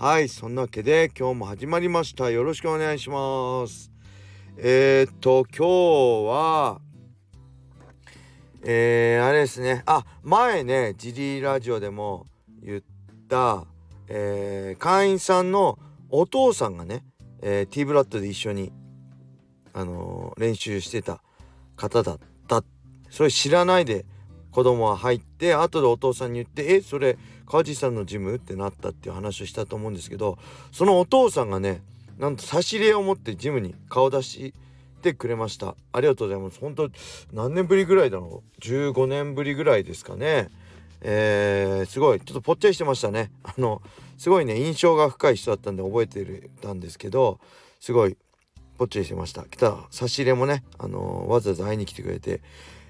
はいそんなわけで今日も始まりました。よろしくお願いします。えー、っと今日はえー、あれですね。あ前ねジリーラジオでも言った、えー、会員さんのお父さんがね、えー、T ブラッドで一緒に、あのー、練習してた方だった。それ知らないで子供は入って後でお父さんに言って「えそれ川地さんのジム?」ってなったっていう話をしたと思うんですけどそのお父さんがねなんと差し入れを持ってジムに顔出してくれました。ありがとうございます。本当何年ぶりぐらいだろう？15年ぶりぐらいですかね。えー、すごい。ちょっとぽっちゃりしてましたね。あのすごいね印象が深い人だったんで覚えてたんですけどすごい。ぽっちゃりしてました。来た差し入れもねあのわざわざ会いに来てくれて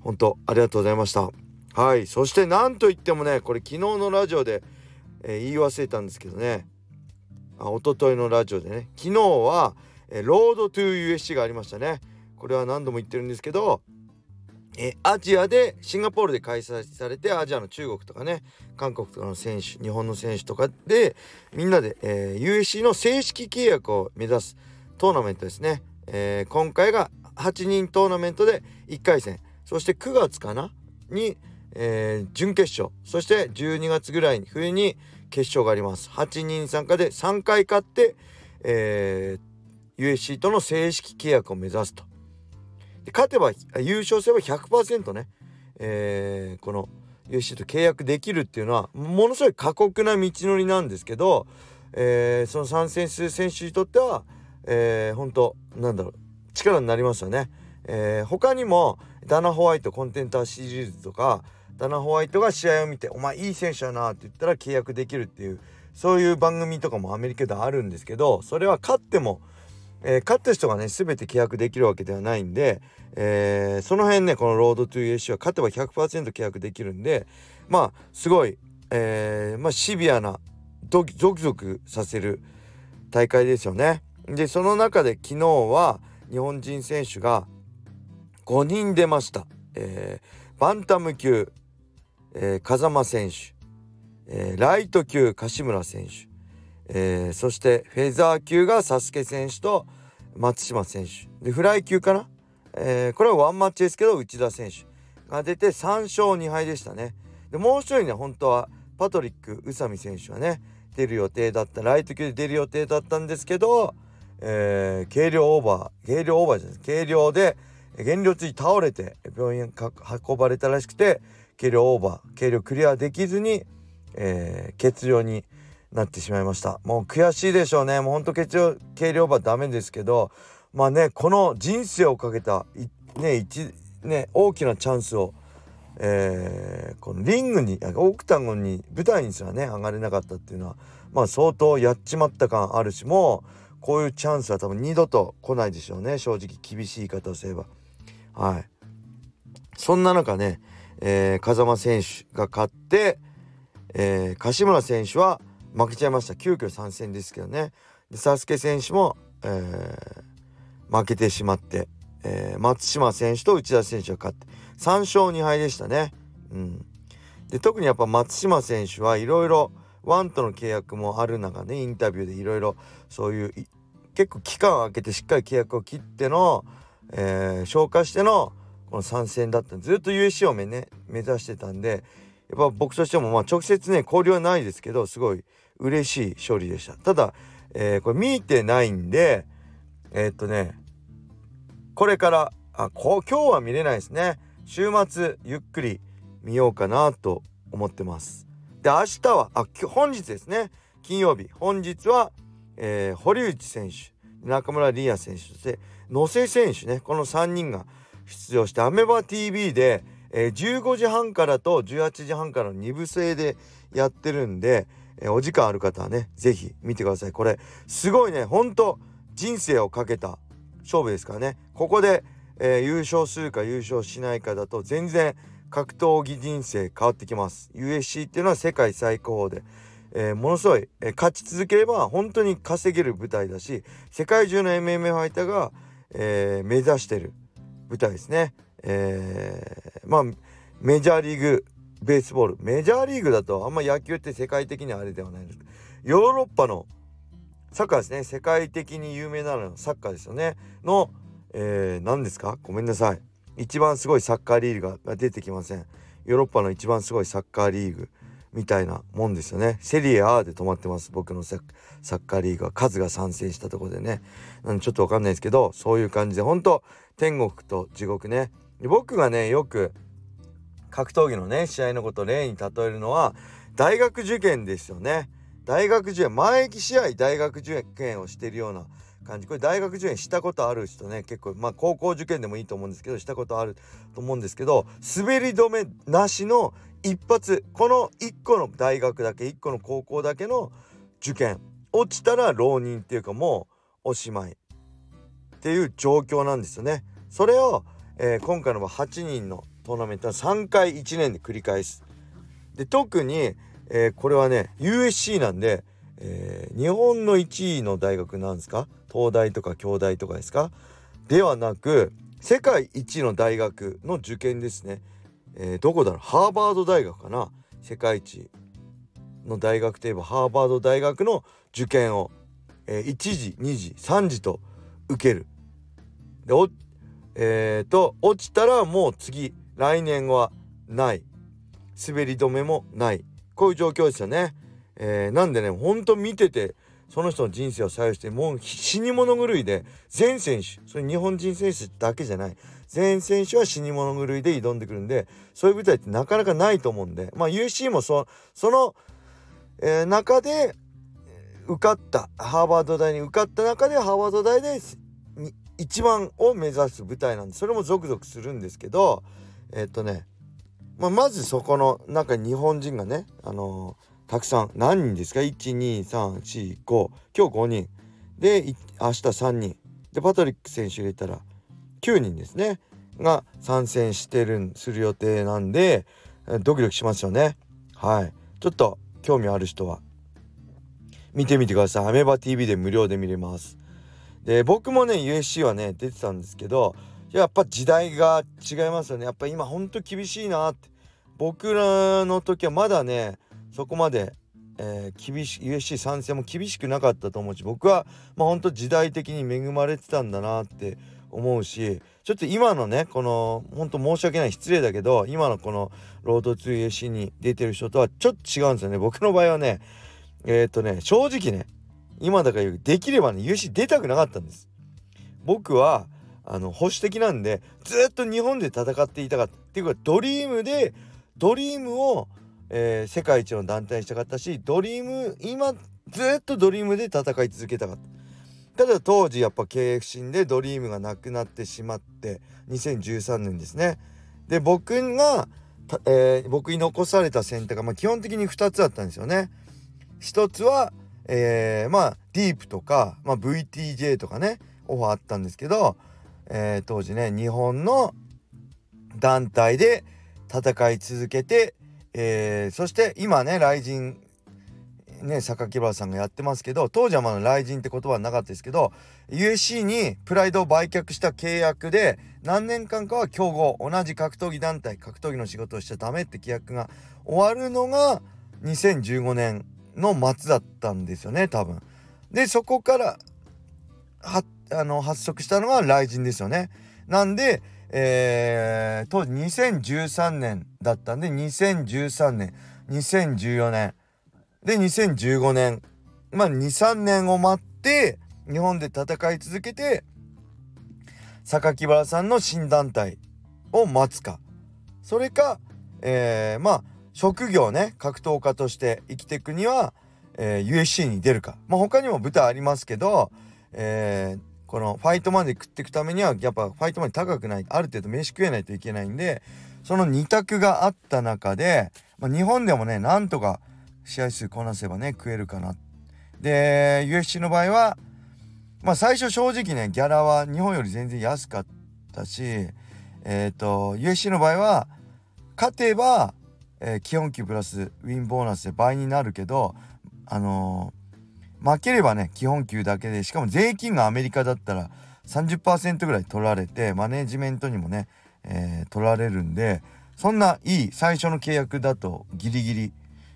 本当ありがとうございました。はい。そしてなんといってもねこれ昨日のラジオで、えー、言い忘れたんですけどね。あ一昨日のラジオでね。昨日は、えー、ロードトゥー USC がありましたね。これは何度も言ってるんですけどえアジアでシンガポールで開催されてアジアの中国とかね韓国とかの選手日本の選手とかでみんなで、えー、USC の正式契約を目指すトーナメントですね、えー、今回が8人トーナメントで1回戦。そして9月かな？に、えー、準決勝。そして12月ぐらいに冬に決勝があります。8人参加で3回勝って、えー、USC との正式契約を目指すと。で勝てば優勝すれば100%ね、えー、この USC と契約できるっていうのはものすごい過酷な道のりなんですけど、えー、その参戦する選手にとっては、えー、本当なんだろう力になりますよね。えー、他にもダナ・ホワイトコンテンターシリーズとかダナ・ホワイトが試合を見て「お前いい選手だな」って言ったら契約できるっていうそういう番組とかもアメリカではあるんですけどそれは勝っても、えー、勝った人がね全て契約できるわけではないんで、えー、その辺ねこのロードトゥ USC は勝てば100%契約できるんでまあすごい、えー、まあ、シビアなドキゾクゾクさせる大会ですよね。でその中で昨日は日本人選手が5人出ました。えー、バンタム級、えー、風間選手、えー、ライト級柏村選手、えー、そしてフェザー級がサスケ選手と松島選手。でフライ級かな、えー、これはワンマッチですけど内田選手が出て3勝2敗でしたね。でもう一人ね本当はパトリック宇佐美選手はね出る予定だったライト級で出る予定だったんですけど、えー、軽量オーバー軽量オーバーじゃない軽量で減量つい倒れて病院運ばれたらしくて軽量オーバー軽量クリアできずに、えー、欠量になってしまいました。もう悔しいでしょうね。もうほんと欠量軽量オーバーダメですけどまあねこの人生をかけたね一ね大きなチャンスをえー、このリングにオクタゴンに舞台にすらね上がれなかったっていうのはまあ相当やっちまった感あるしもうこういうチャンスは多分二度と来ないでしょうね。正直厳しい言い方をすれば。はい。そんな中ね、えー、風間選手が勝って、えー、柏村選手は負けちゃいました。急遽参戦ですけどね。でサスケ選手も、えー、負けてしまって、えー、松島選手と内田選手が勝って3勝2敗でしたね。うん、で特にやっぱ松島選手はいろいろワンとの契約もある中ねインタビューでいろいろそういう結構期間を空けてしっかり契約を切っての、えー、消化してのこの参戦だったずっと USC を目,、ね、目指してたんでやっぱ僕としてもまあ直接ね交流はないですけどすごい嬉しい勝利でした。ただ、えー、これ見てないんでえー、っとねこれからあこ今日は見れないですね。週末ゆっくり見ようかなと思ってます。で明日はあ本日ですね。金曜日。本日は、えー、堀内選手中村理也選手そして野瀬選手ねこの3人が出場してアメバ TV で、えー、15時半からと18時半からの2部制でやってるんで、えー、お時間ある方はね是非見てください。これすごいね。ほんと人生をかけた勝負ですからね。ここで、えー、優勝するか優勝しないかだと全然格闘技人生変わってきます。USC っていうのは世界最高峰で、えー、ものすごい、えー、勝ち続ければ本当に稼げる舞台だし世界中の MMA ファイターが、えー、目指してる。舞台ですね、えまあメジャーリーグベースボール。メジャーリーグだとあんま野球って世界的にあれではないんです。ヨーロッパのサッカーですね。世界的に有名なのはサッカーですよね。の、えー、何ですか？ごめんなさい。一番すごいサッカーリーグが出てきません。ヨーロッパの一番すごいサッカーリーグみたいなもんですよね。セリエ A で止まってます。僕のサッカーリーグは。数が参戦したところでね。ちょっとわかんないですけどそういう感じで本当天国と地獄ね。僕がねよく格闘技のね試合のことを例に例えるのは大学受験ですよね。大学受験前期試合大学受験をしてるような感じ。これ大学受験したことある人ね結構まあ高校受験でもいいと思うんですけどしたことあると思うんですけど滑り止めなしの一発この1個の大学だけ1個の高校だけの受験。落ちたら浪人っていうかもうおしまい。っていう状況なんですよね。それを、えー、今回の8人のトーナメントは3回1年で繰り返す。で特に、えー、これはね USC なんで、えー、日本の1位の大学なんですか？東大とか京大とかですか？ではなく世界一の大学の受験ですね。えー、どこだろう？ハーバード大学かな？世界一の大学といえばハーバード大学の受験を、えー、1時2時3時と受ける。でおえーと落ちたらもう次来年はない滑り止めもないこういう状況ですよね。えー、なんでねほんと見ててその人の人生を左右してもう死に物狂いで全選手それ日本人選手だけじゃない全選手は死に物狂いで挑んでくるんでそういう舞台ってなかなかないと思うんでまあ UC もそその、えー、中で受かったハーバード大に受かった中でハーバード大で一番を目指す舞台なんでそれもゾクゾクするんですけどえっとね、まあ、まずそこの中に日本人がね、あのー、たくさん何人ですか？12345今日5人。で明日3人。でパトリック選手入れたら9人ですね。が参戦してるする予定なんでドキドキしますよね。はい。ちょっと興味ある人は見てみてください。アメバ TV で無料で見れます。で僕もね USC はね出てたんですけどやっぱ時代が違いますよね。やっぱ今ほんと厳しいなって。僕らの時はまだねそこまで、えー、厳しい USC 参戦も厳しくなかったと思うし僕はまあほんと時代的に恵まれてたんだなって思うしちょっと今のねこのほんと申し訳ない失礼だけど今のこのロード 2AC に出てる人とはちょっと違うんですよね。僕の場合はねえっ、とね正直ね今だから言うできればね UC 出たくなかったんです。僕はあの保守的なんでずっと日本で戦っていたかったっていうかドリームでドリームを、えー、世界一の団体にしたかったしドリーム今ずっとドリームで戦い続けたかった。ただ当時やっぱ経営不振でドリームがなくなってしまって2013年ですね。で僕が、えー、僕に残された選択が、まあ、基本的に2つあったんですよね。一つは、えー、まあディープとか、まあ、VTJ とかねオファーあったんですけどえー、当時ね日本の団体で戦い続けて、えー、そして今ね雷神ね榊原さんがやってますけど当時はまだ雷神って言葉はなかったですけど USC にプライドを売却した契約で何年間かは競合同じ格闘技団体格闘技の仕事をしちゃダメって規約が終わるのが2015年の末だったんですよね多分。でそこからはあの発足したのが雷神ですよね。なんで、えー、当時2013年だったんで2013年2014年で2015年まあ23年を待って日本で戦い続けて榊原さんの新団体を待つかそれか、えー、まあ職業ね格闘家として生きていくには、えー、USC に出るか。まあ他にも舞台ありますけど、えー、このファイトマネー食っていくためにはやっぱファイトマネー高くないある程度飯食えないといけないんでその2択があった中で、まあ、日本でもねなんとか試合数こなせばね食えるかな。で USC の場合はまあ最初正直ねギャラは日本より全然安かったしえっ、ー、と USC の場合は勝てば、えー、基本給プラスウィンボーナスで倍になるけどあのー、負ければね基本給だけでしかも税金がアメリカだったら30%ぐらい取られてマネジメントにもね、えー、取られるんでそんないい最初の契約だとギリギリ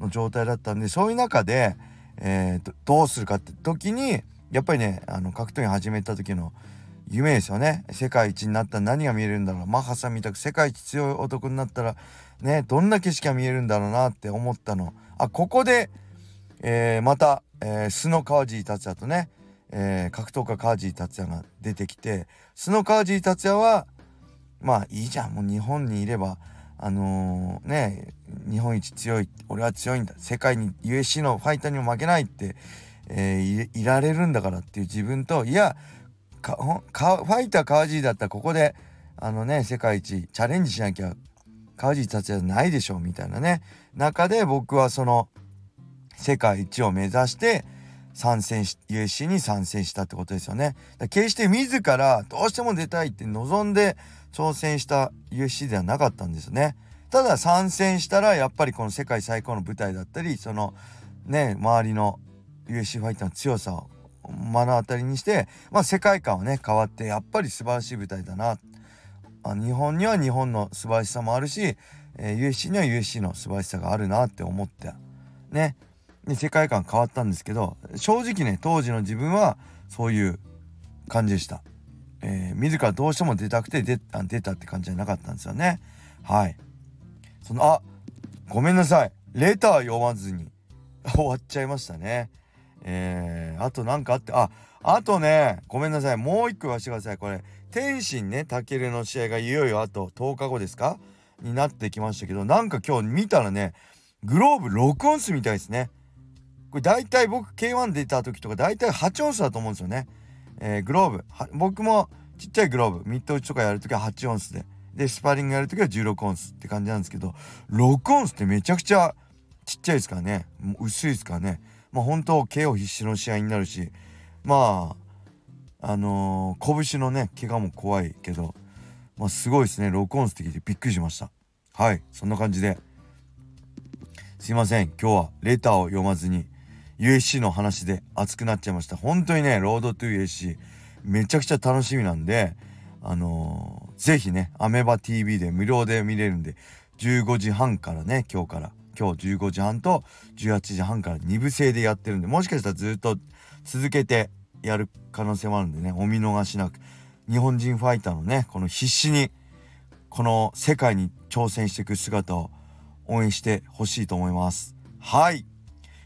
の状態だったんでそういう中で、えー、どうするかって時にやっぱりねあの格闘技始めた時の夢ですよね。世界一になったら何が見えるんだろう。マッハさんみたく世界一強い男になったらねどんな景色が見えるんだろうなって思ったの。あここで、えー、また、えー、素の川尻達也とね、えー、格闘家川尻達也が出てきて素の川尻達也はまあいいじゃん。もう日本にいればあのー、ね日本一強い俺は強いんだ。世界に USC のファイターにも負けないって、えー、いられるんだからっていう自分といやファイター川尻だったらここであのね世界一チャレンジしなきゃ川尻達也ないでしょみたいなね中で僕はその世界一を目指して参戦し USC に参戦したってことですよね。決して自らどうしても出たいって望んで挑戦した USC ではなかったんですね。ただ参戦したらやっぱりこの世界最高の舞台だったりそのね周りの USC ファイターの強さを目の当たりにして、まあ、世界観はね変わってやっぱり素晴らしい舞台だなあ日本には日本の素晴らしさもあるし、えー、USC には USC の素晴らしさがあるなって思ってねで世界観変わったんですけど正直ね当時の自分はそういう感じでした。えー、自らどうしても出たくて出出たって感じじゃなかったんですよね。はい。そのあごめんなさいレター読まずに 終わっちゃいましたね。えー、あと何かあって、あ、あとね、ごめんなさい。もう一個言わせてください。これ、天心ね、たけるの試合がいよいよあと10日後ですか？になってきましたけど、なんか今日見たらね、グローブ6オンスみたいですね。これ大体僕 K1 出た時とか大体8オンスだと思うんですよね。えー、グローブ。僕もちっちゃいグローブ、ミッド打ちとかやるときは8オンスで。で、スパーリングやるときは16オンスって感じなんですけど、6オンスってめちゃくちゃちっちゃいですからね。薄いですからね。まあ本当 KO 必至の試合になるしまああのー、拳のね怪我も怖いけどまあすごいですね。録音スでびっくりしました。はい。そんな感じで。すいません。今日はレターを読まずに USC の話で熱くなっちゃいました。本当にねロードトゥ USC めちゃくちゃ楽しみなんであのー、ぜひねアメバ TV で無料で見れるんで15時半からね今日から。今日15時半と18時半から2部制でやってるんでもしかしたらずっと続けてやる可能性もあるんでねお見逃しなく。日本人ファイターのねこの必死にこの世界に挑戦していく姿を応援してほしいと思います。はい、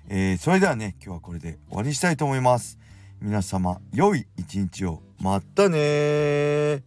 えー、それではね今日はこれで終わりにしたいと思います。皆様良い一日を。またね